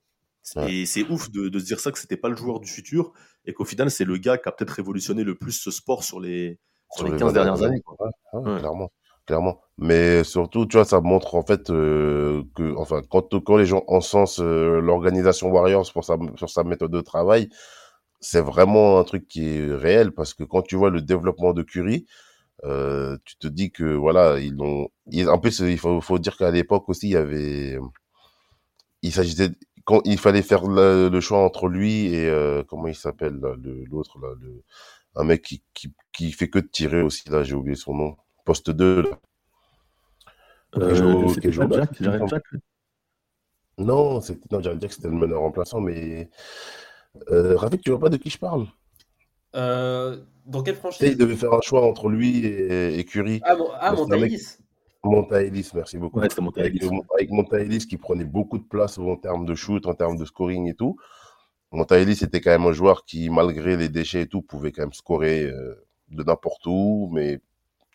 Et c'est ouf de, de se dire ça que c'était pas le joueur du futur et qu'au final c'est le gars qui a peut-être révolutionné le plus ce sport sur les sur, les 15 vingt dernières années. quoi. Ouais, ouais, Ouais. clairement, clairement. Mais surtout, tu vois, ça montre en fait euh, que, enfin, quand, quand les gens encensent euh, l'organisation Warriors pour sa, sur sa méthode de travail, c'est vraiment un truc qui est réel parce que quand tu vois le développement de Curry, euh, tu te dis que voilà, ils ont. ils- en plus, il faut, faut dire qu'à l'époque aussi, il y avait. Il s'agissait. quand il fallait faire le, le choix entre lui et euh, comment il s'appelle l'autre là, le, un mec qui, qui qui fait que tirer aussi là, j'ai oublié son nom. Poste 2 là. Euh, Qui joue- Jack, Jared Jack. Non, c'était non, j'allais dire que c'était le meneur remplaçant, mais euh, Rafik, tu vois pas de qui je parle? Euh, dans quelle franchise il devait faire un choix entre lui et, et Curry. Ah, mon, ah Montaïlis. Montaïlis, merci beaucoup. Ouais, c'était Montaïlis. Avec, euh, avec Montaïlis qui prenait beaucoup de place en termes de shoot, en termes de scoring et tout. Montaïlis était quand même un joueur qui, malgré les déchets et tout, pouvait quand même scorer euh, de n'importe où, mais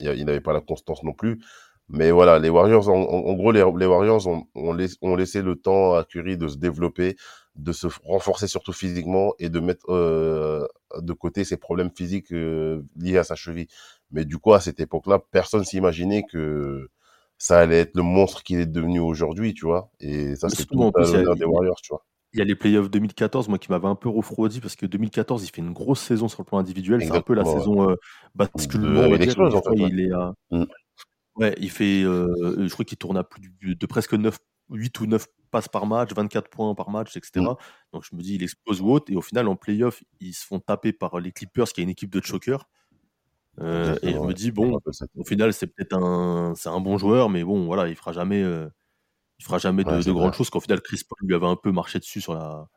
il il n'avait pas la constance non plus. Mais voilà, les Warriors, en, gros, les, les Warriors ont, ont, laiss- ont laissé le temps à Curry de se développer, de se renforcer surtout physiquement et de mettre euh, de côté ses problèmes physiques euh, liés à sa cheville. Mais du coup, à cette époque-là, personne s'imaginait que ça allait être le monstre qu'il est devenu aujourd'hui, tu vois. Et ça, c'est tout l'honneur des Warriors, tu vois. Il y a les playoffs 2014, moi qui m'avait un peu refroidi parce que 2014, il fait une grosse saison sur le plan individuel. C'est un peu la ouais. saison euh, basculement. Il explose, en fait, ouais. Il est à... Mm. Ouais, il fait. euh, je crois qu'il tourne à plus de, de presque 9, 8 ou 9 passes par match, 24 points par match, etc. Mm. Donc je me dis, il explose ou autre. Et au final, en playoff, ils se font taper par les Clippers, qui est une équipe de chokers. Euh, et je me dis, bon, au final, c'est peut-être un, c'est un bon joueur, mais bon, voilà, il fera jamais, euh, il fera jamais de, Ouais, de grandes choses. Qu'au final, Chris Paul lui avait un peu marché dessus sur la,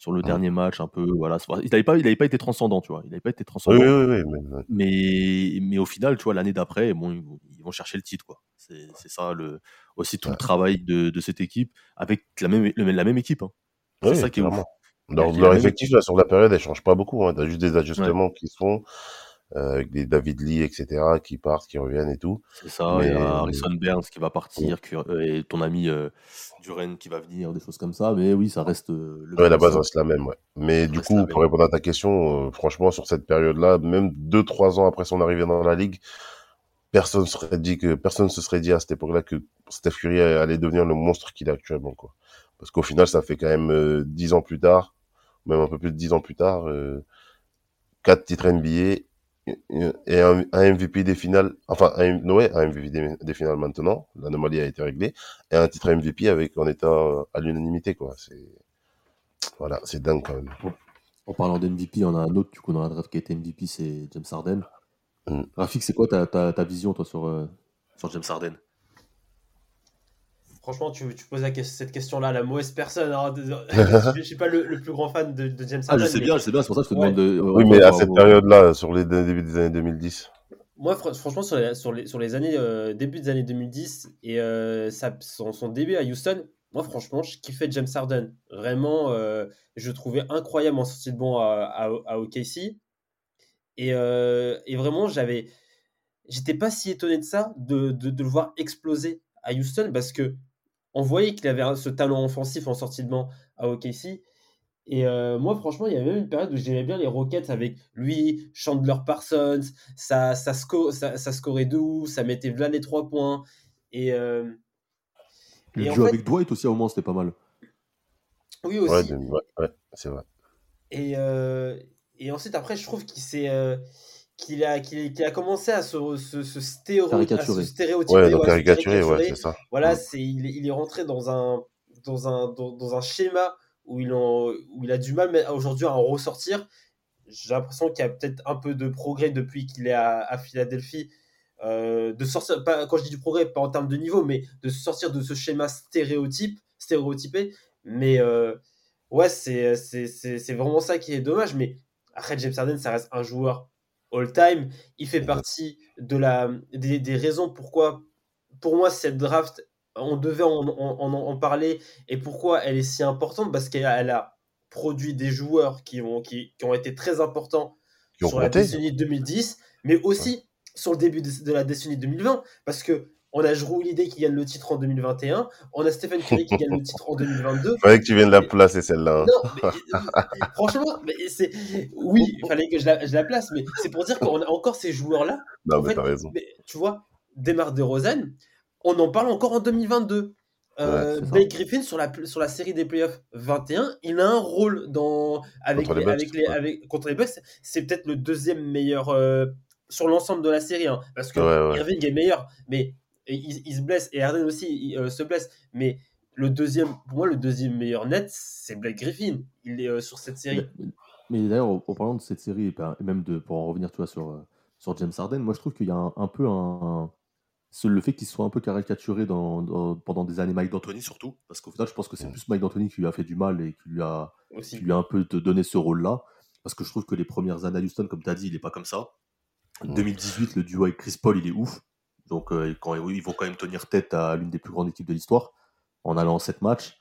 sur le Mm. dernier match, un peu, voilà. Il n'avait pas, il avait pas été transcendant, tu vois. Il n'avait pas été transcendant. oui, oui, oui, mais- Mais, mais au final, tu vois, l'année d'après, bon, ils, vont- ils vont chercher le titre, quoi. C'est c'est ça, le, aussi tout le travail de, de cette équipe avec la même, le- la même équipe. hein. C'est ça qui est ouf. Leur, effectif, là, sur la période, elle change pas beaucoup. Hein. Juste des ajustements qui se font, euh, avec des David Lee, etc., qui partent, qui reviennent et tout. C'est ça, il y a Harrison Burns qui va partir, euh, et ton ami euh, Duren qui va venir, des choses comme ça. Mais oui, ça reste euh, le ouais, la base reste la même, ouais. Mais Ça du coup, pour répondre à ta question, euh, franchement, sur cette période-là, même deux, trois ans après son arrivée dans la ligue, personne serait dit que personne se serait dit à cette époque-là que Steph Curry allait devenir le monstre qu'il est actuellement, quoi. Parce qu'au final, ça fait quand même euh, dix ans plus tard, même un peu plus de dix ans plus tard, euh, quatre titres NBA et- un, un MVP des finales, enfin un, ouais, un MVP des, des finales maintenant, l'anomalie a été réglée, et un titre MVP avec en état à l'unanimité, quoi. C'est voilà, c'est dingue quand même. En parlant d'MVP, on a un autre du coup dans la draft qui a été MVP, c'est James Harden. Mm. Rafik, c'est quoi ta, ta, ta vision toi sur, euh, sur James Harden? Franchement, tu, tu poses la que- cette question-là à la mauvaise personne. hein. je ne suis pas le, le plus grand fan de, de James Ah, Harden. je sais mais bien, je sais bien, c'est pour ça que je te Ouais. demande de. Oui, euh, mais à euh, cette euh, période-là, sur les débuts des années 2010, Moi, fr- franchement, sur les, sur les, sur les années, euh, début des années 2010 et euh, sa- son, son début à Houston, moi, franchement, je kiffais James Harden. Vraiment, euh, je le trouvais incroyable en sortie de banc à, à, à OKC. Et, euh, et vraiment, j'avais, j'étais pas si étonné de ça, de, de, de le voir exploser à Houston, parce que on voyait qu'il avait ce talent offensif en sortie de banc à OKC. Et euh, moi, franchement, il y avait même une période où j'aimais bien les Rockets avec lui, Chandler Parsons, ça, ça, sco- ça, ça scorait de ouf, ça mettait là les trois points. Et, euh, Le et en duo fait- avec Dwight aussi, à un moment, c'était pas mal. oui aussi. ouais, de- ouais, ouais, c'est vrai. Et, euh, et ensuite, après, je trouve qu'il s'est, euh, qu'il a, qu'il, qu'il a commencé à se, se, se stéréo- à se stéréotyper. Ouais, ouais, donc se caricaturé, ouais, caricaturer. c'est ça. Voilà, c'est, il, est- il est rentré dans un, dans un, dans, dans un schéma où il, en, où il a du mal mais aujourd'hui à en ressortir. J'ai l'impression qu'il y a peut-être un peu de progrès depuis qu'il est à, à Philadelphie. euh, de sortir, pas, quand je dis du progrès, pas en termes de niveau, mais de sortir de ce schéma stéréotype, stéréotypé. Mais euh, ouais, c'est, c'est, c'est, c'est vraiment ça qui est dommage. Mais après, James Harden, ça reste un joueur all-time. Il fait partie de la, des, des raisons pourquoi, pour moi, cette draft, on devait en, en- en- parler et pourquoi elle est si importante parce qu'elle a, produit des joueurs qui ont, qui, qui ont été très importants sur la décennie 2010, mais aussi sur le début de, de la décennie 2020 parce que on a Drew Holiday qui gagne le titre en 2021, on a Stephen Curry qui gagne le titre en 2022. Fallait que tu viennes la placer celle-là. hein. Non, mais, euh, franchement, mais c'est oui, il fallait que je la, je la place, mais c'est pour dire qu'on a encore ces joueurs-là. Non, en mais t'as raison. mais tu vois, Demar DeRozan, on en parle encore en 2022. Euh, Ouais. Blake Griffin sur la, sur la série des playoffs 21, il a un rôle dans, avec Contre les les, Bucks, avec les, ouais. avec, contre les Bucks. C'est peut-être le deuxième meilleur euh, sur l'ensemble de la série, hein, parce que ouais. Irving est meilleur, mais il, il se blesse et Harden aussi il, euh, se blesse. Mais le deuxième, pour moi, le deuxième meilleur net, c'est Blake Griffin. Il est euh, sur cette série. Mais, mais d'ailleurs, en, en parlant de cette série, et et même de, pour en revenir tu vois, sur, euh, sur James Harden, moi je trouve qu'il y a un, un peu un. le fait qu'il soit un peu caricaturé dans, dans- pendant des années Mike D'Antoni, surtout, parce qu'au final, je pense que c'est plus Mike D'Antoni qui lui a fait du mal et qui lui a, Aussi. qui lui a un peu donné ce rôle-là. Parce que je trouve que les premières années à Houston, comme tu as dit, il n'est pas comme ça. Mm. 2018, le duo avec Chris Paul, il est ouf. Donc, euh, quand, ils vont quand même tenir tête à l'une des plus grandes équipes de l'histoire en allant en 7 matchs.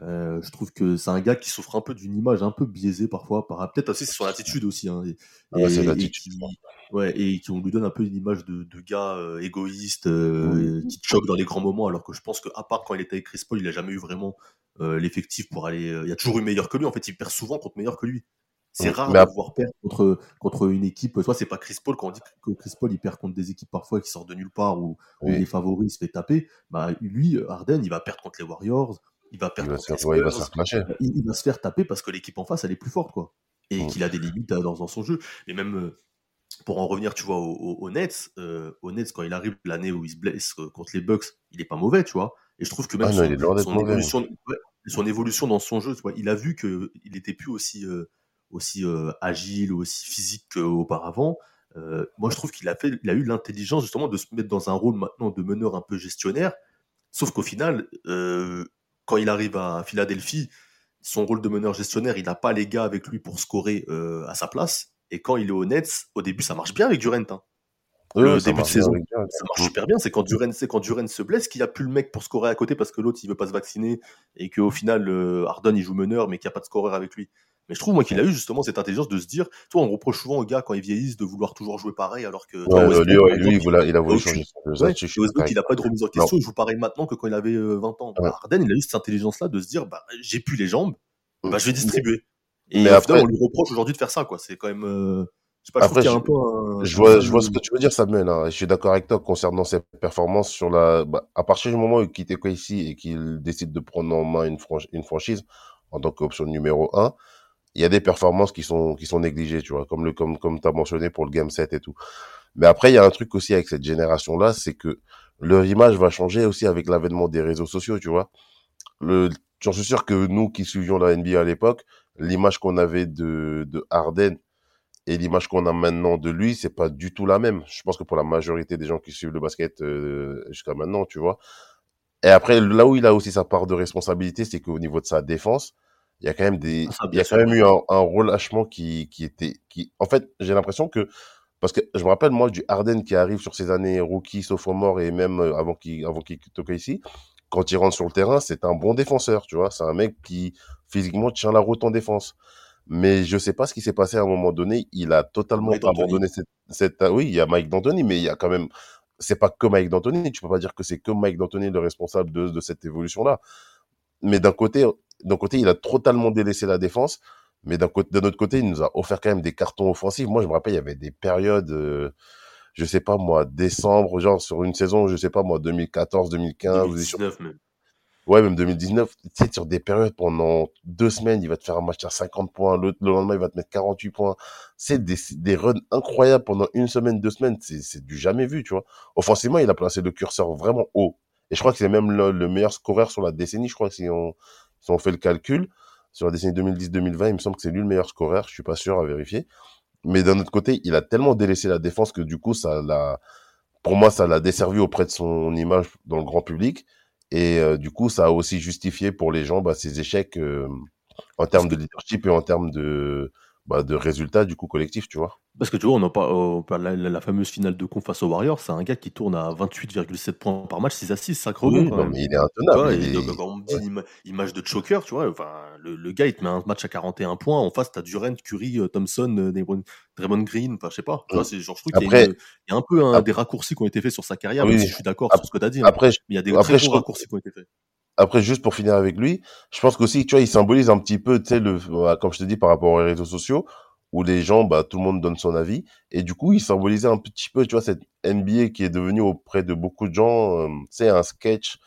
Euh, je trouve que c'est un gars qui souffre un peu d'une image un peu biaisée parfois, par peut-être aussi c'est son attitude aussi. hein, et, Ah ouais, c'est et- l'attitude, et qui- je ouais, et qui on lui donne un peu une image de, de gars euh, égoïste, euh, qui choque dans les grands moments, alors que je pense qu'à part quand il était avec Chris Paul, il a jamais eu vraiment l'effectif pour aller. il y a toujours eu meilleur que lui. En fait, il perd souvent contre meilleur que lui. C'est rare Mais de voir perdre contre, contre une équipe. Soit c'est pas Chris Paul, quand on dit que Chris Paul il perd contre des équipes parfois qui sortent de nulle part ou, ou Oui. il est favori, il se fait taper. Bah, lui, Harden, il va perdre contre les Warriors, il va Il perdre va contre se les faire, ouais, il va se Spurs, faire clasher. il, il va se faire taper parce que l'équipe en face, elle est plus forte, quoi. Et Mm. qu'il a des limites euh, dans, dans son jeu. Et même euh, pour en revenir, tu vois, au, au- au Nets, euh, au Nets, quand il arrive l'année où il se blesse euh, contre les Bucks, il est pas mauvais, tu vois. Et je trouve que même Ah non, son, il évolution, ouais, son évolution dans son jeu, tu vois, il a vu qu'il était plus aussi, euh, aussi agile ou aussi physique qu'auparavant. Moi, je trouve qu'il a, fait, il a eu l'intelligence justement de se mettre dans un rôle maintenant de meneur un peu gestionnaire. Sauf qu'au final, quand il arrive à Philadelphie, son rôle de meneur gestionnaire, il n'a pas les gars avec lui pour scorer euh, à sa place. Et quand il est au Nets, au début, ça marche bien avec Durant. hein. Oui, Le début de bien saison, ça marche super bien. C'est quand Durant, c'est quand Durant se blesse qu'il n'y a plus le mec pour scorer à côté parce que l'autre il veut pas se vacciner et qu'au final euh, Harden il joue meneur mais qu'il n'y a pas de scoreur avec lui. Mais je trouve moi qu'il a eu justement cette intelligence de se dire, toi on reproche souvent aux gars quand ils vieillissent de vouloir toujours jouer pareil alors que Ouais, Westbrook, lui, exemple, il a voulu changer Westbrook, il n'a pas de remise en Non. question, il joue pareil maintenant que quand il avait euh, 20 ans. Ouais. Harden, il a eu cette intelligence-là de se dire, bah, j'ai plus les jambes, bah, je vais distribuer. Et Mais au après- final, on lui reproche aujourd'hui de faire ça, quoi. C'est quand même. euh, Je sais pas, Après, je- un peu un. Je vois, je vois ce que tu veux dire, Samuel. hein. Je suis d'accord avec toi concernant ses performances sur la. bah, à partir du moment où il quitte ici et qu'il décide de prendre en main une, une franchise en tant qu'option numéro un, il y a des performances qui sont qui sont négligées, tu vois, comme le comme comme t'as mentionné pour le game set et tout. Mais après, il y a un truc aussi avec cette génération-là, c'est que leur image va changer aussi avec l'avènement des réseaux sociaux, tu vois. Le, suis sûr que nous qui suivions la NBA à l'époque, l'image qu'on avait de de Harden et l'image qu'on a maintenant de lui, c'est pas du tout la même. Je pense que pour la majorité des gens qui suivent le basket euh, jusqu'à maintenant, tu vois. Et après, là où il a aussi sa part de responsabilité, c'est qu'au niveau de sa défense, il y a quand même des, Ah, il y a quand même eu un, un relâchement qui, qui était, qui, en fait, j'ai l'impression que, parce que je me rappelle moi du Harden qui arrive sur ses années rookie, sophomore et même euh, avant qu'il, avant qu'il quitte ici, quand il rentre sur le terrain, c'est un bon défenseur, tu vois? C'est un mec qui physiquement tient la route en défense. Mais je sais pas ce qui s'est passé à un moment donné. Il a totalement Mike abandonné cette, cette, oui, il y a Mike D'Antoni, mais il y a quand même, c'est pas que Mike D'Antoni. Tu peux pas dire que c'est que Mike D'Antoni le responsable de, de cette évolution-là. Mais d'un côté, d'un côté, il a totalement délaissé la défense. Mais d'un côté, d'un autre côté, il nous a offert quand même des cartons offensifs. Moi, je me rappelle, il y avait des périodes, euh, je sais pas moi, décembre, genre sur une saison, je sais pas moi, 2014, 2015, ou des choses 2019 même. Ouais, même 2019, tu sais, sur des périodes pendant deux semaines, il va te faire un match à 50 points, le, le lendemain, il va te mettre 48 points. C'est des, des runs incroyables pendant une semaine, deux semaines. C'est, c'est du jamais vu, tu vois. Offensivement, il a placé le curseur vraiment haut. Et je crois que c'est même le, le meilleur scoreur sur la décennie. Je crois que si on, si on fait le calcul, sur la décennie 2010-2020, il me semble que c'est lui le meilleur scoreur. Je suis pas sûr à vérifier. Mais d'un autre côté, il a tellement délaissé la défense que du coup, ça l'a, pour moi, ça l'a desservi auprès de son image dans le grand public. Et euh, du coup, ça a aussi justifié pour les gens bah, ses échecs euh, en termes de leadership et en termes de, bah, de résultats du coup collectif, tu vois. Parce que tu vois, on en parle, on parle la, la- la fameuse finale de conf face aux Warriors, c'est un gars qui tourne à 28,7 points par match, 6 à 6, 5 rebonds Oui, quand non, même. mais il est intenable. il quand on me dit image de choker, tu vois, enfin, le, le gars, il te met un match à 41 points, en face, t'as Durant, Curry, euh, Thompson, euh, Draymond Green, enfin, je sais pas. Tu vois, c'est genre, je trouve qu'il y, y a un peu Ap- des raccourcis qui ont été faits sur sa carrière, Oui, même oui. si je suis d'accord sur ce que t'as dit. hein. Après, mais il y a des après, très raccourcis qui ont été faits. Après, juste pour finir avec lui, je pense qu'aussi, tu vois, il symbolise un petit peu, tu sais, le, bah, comme je te dis, par rapport aux réseaux sociaux, où les gens, bah, tout le monde donne son avis. Et du coup, il symbolisait un petit peu, tu vois, cette NBA qui est devenue auprès de beaucoup de gens, euh, tu sais, un sketch.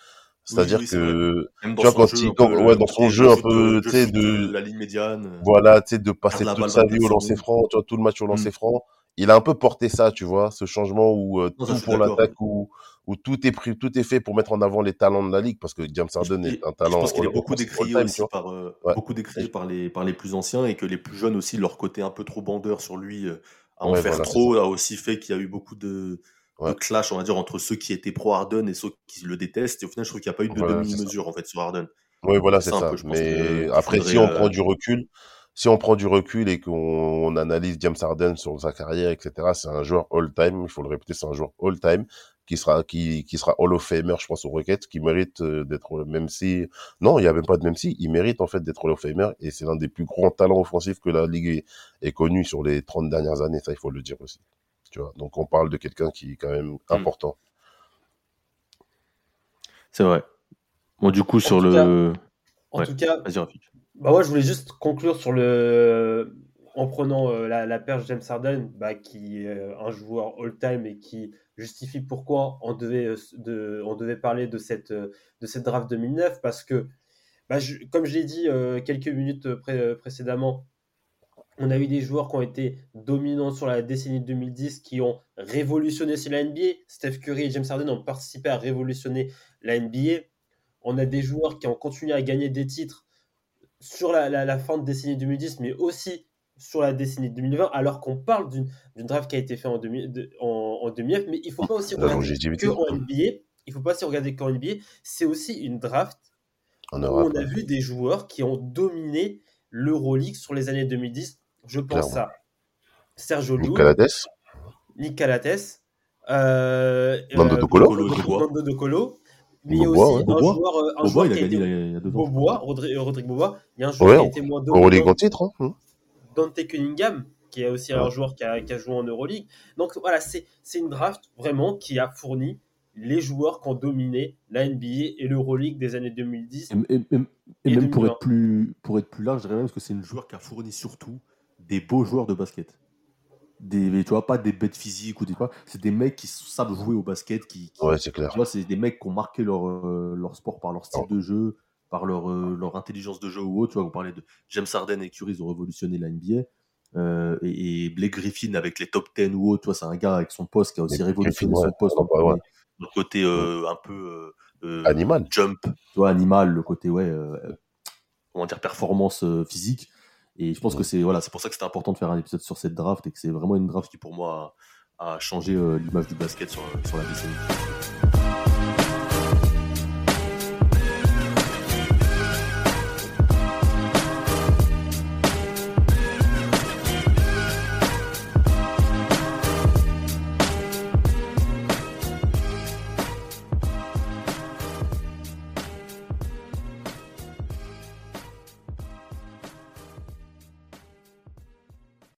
C'est-à-dire oui, c'est que, tu vois, quand il, un quand- peu, ouais, dans son jeu un peu, tu sais, de, la ligne médiane. euh, voilà, tu sais, de passer toute sa vie au lancer franc, tu vois, tout le match au lancer Mm. franc. Il a un peu porté ça, tu vois, ce changement où euh, Non, tout pour l'attaque, où, où tout est pris, tout est fait pour mettre en avant les talents de la ligue, parce que James Harden est un talent. Je pense qu'il est all- beaucoup décrié aussi par euh, Ouais. beaucoup décrié par les par les plus anciens et que les plus jeunes aussi leur côté un peu trop bandeur sur lui euh, à en Ouais, faire voilà, trop a aussi fait qu'il y a eu beaucoup de, clash on va dire entre ceux qui étaient pro Harden et ceux qui le détestent et au final je trouve qu'il n'y a pas eu de Voilà, demi c'est ça. mesure en fait sur Harden. Oui, voilà, C'est ça peu, Mais que- après, si on prend euh, du recul, si on prend du recul et qu'on on analyse James Harden sur sa carrière, etc., c'est un joueur all-time. Il faut le répéter, c'est un joueur all-time qui sera qui qui sera Hall of Famer, je pense aux Rockets, qui mérite euh, d'être même si non, il y a même pas de même si, il mérite en fait d'être Hall of Famer et c'est l'un des plus grands talents offensifs que la ligue ait, ait connu sur les 30 dernières années. Ça, il faut le dire aussi. Tu vois. Donc on parle de quelqu'un qui est quand même Hmm. important. C'est vrai. Bon du coup sur le En Ouais. tout cas, vas-y Rafik. Bah moi, je voulais juste conclure sur le. En prenant euh, la, la perche James Harden, bah, qui est euh, un joueur all-time et qui justifie pourquoi on devait, euh, de, on devait parler de cette, de cette draft 2009. Parce que, bah, comme je l'ai dit quelques minutes pré- précédemment, on a eu des joueurs qui ont été dominants sur la décennie 2010, qui ont révolutionné la NBA. Steph Curry et James Harden ont participé à révolutionner la NBA. On a des joueurs qui ont continué à gagner des titres sur la, la- la fin de décennie 2010, mais aussi sur la décennie 2020, alors qu'on parle d'une draft qui a été faite en, 2000 de- en, en 2009, mais il ne faut pas aussi regarder que en NBA. Il faut pas aussi regarder qu'en NBA. C'est aussi une draft En où Europe. on a vu des joueurs qui ont dominé l'Euroleague sur les années 2010. Je pense Clairement. à Sergio Llull, Nick Calates, euh, Nando euh, De Colo. Colo, Dubois. Nando De Colo, mais Bobois, aussi ouais. un Bobois. joueur, euh, un Bobois joueur il a qui a gagné été il y a deux ans. Bobois, Rodri- Rodrigue Bobois. Il y a un joueur Ouais, qui a été moins Euroleague dominant, en titre. Hein. Hum. Dante Cunningham, qui est aussi un joueur qui a, qui a joué en Euroleague. Donc voilà, c'est c'est une draft vraiment qui a fourni les joueurs qui ont dominé la NBA et l'Euroleague des années 2010. Et, et- et- et Et même pour 2020. être, plus, pour être plus large, je dirais même que c'est une joueur qui a fourni surtout des beaux joueurs de basket. Des, tu vois, pas des bêtes physiques ou des. C'est des mecs qui savent jouer au basket, qui, qui- Ouais, c'est clair. tu vois, c'est des mecs qui ont marqué leur, euh, leur sport par leur style Oh. de jeu, par leur, euh, leur intelligence de jeu ou autre. Tu vois, vous parlez de James Harden et Curry, ils ont révolutionné la NBA. Euh, et, et Blake Griffin avec les top 10 ou autre, tu vois, c'est un gars avec son poste qui a aussi révolutionné son poste. ouais, ouais. Le côté un peu Animal. jump, tu vois, animal, le côté, ouais, comment dire, performance physique. Et je pense Ouais. que c'est voilà, c'est pour ça que c'était important de faire un épisode sur cette draft et que c'est vraiment une draft qui, pour moi, a, a changé euh, l'image du basket sur, sur la décennie.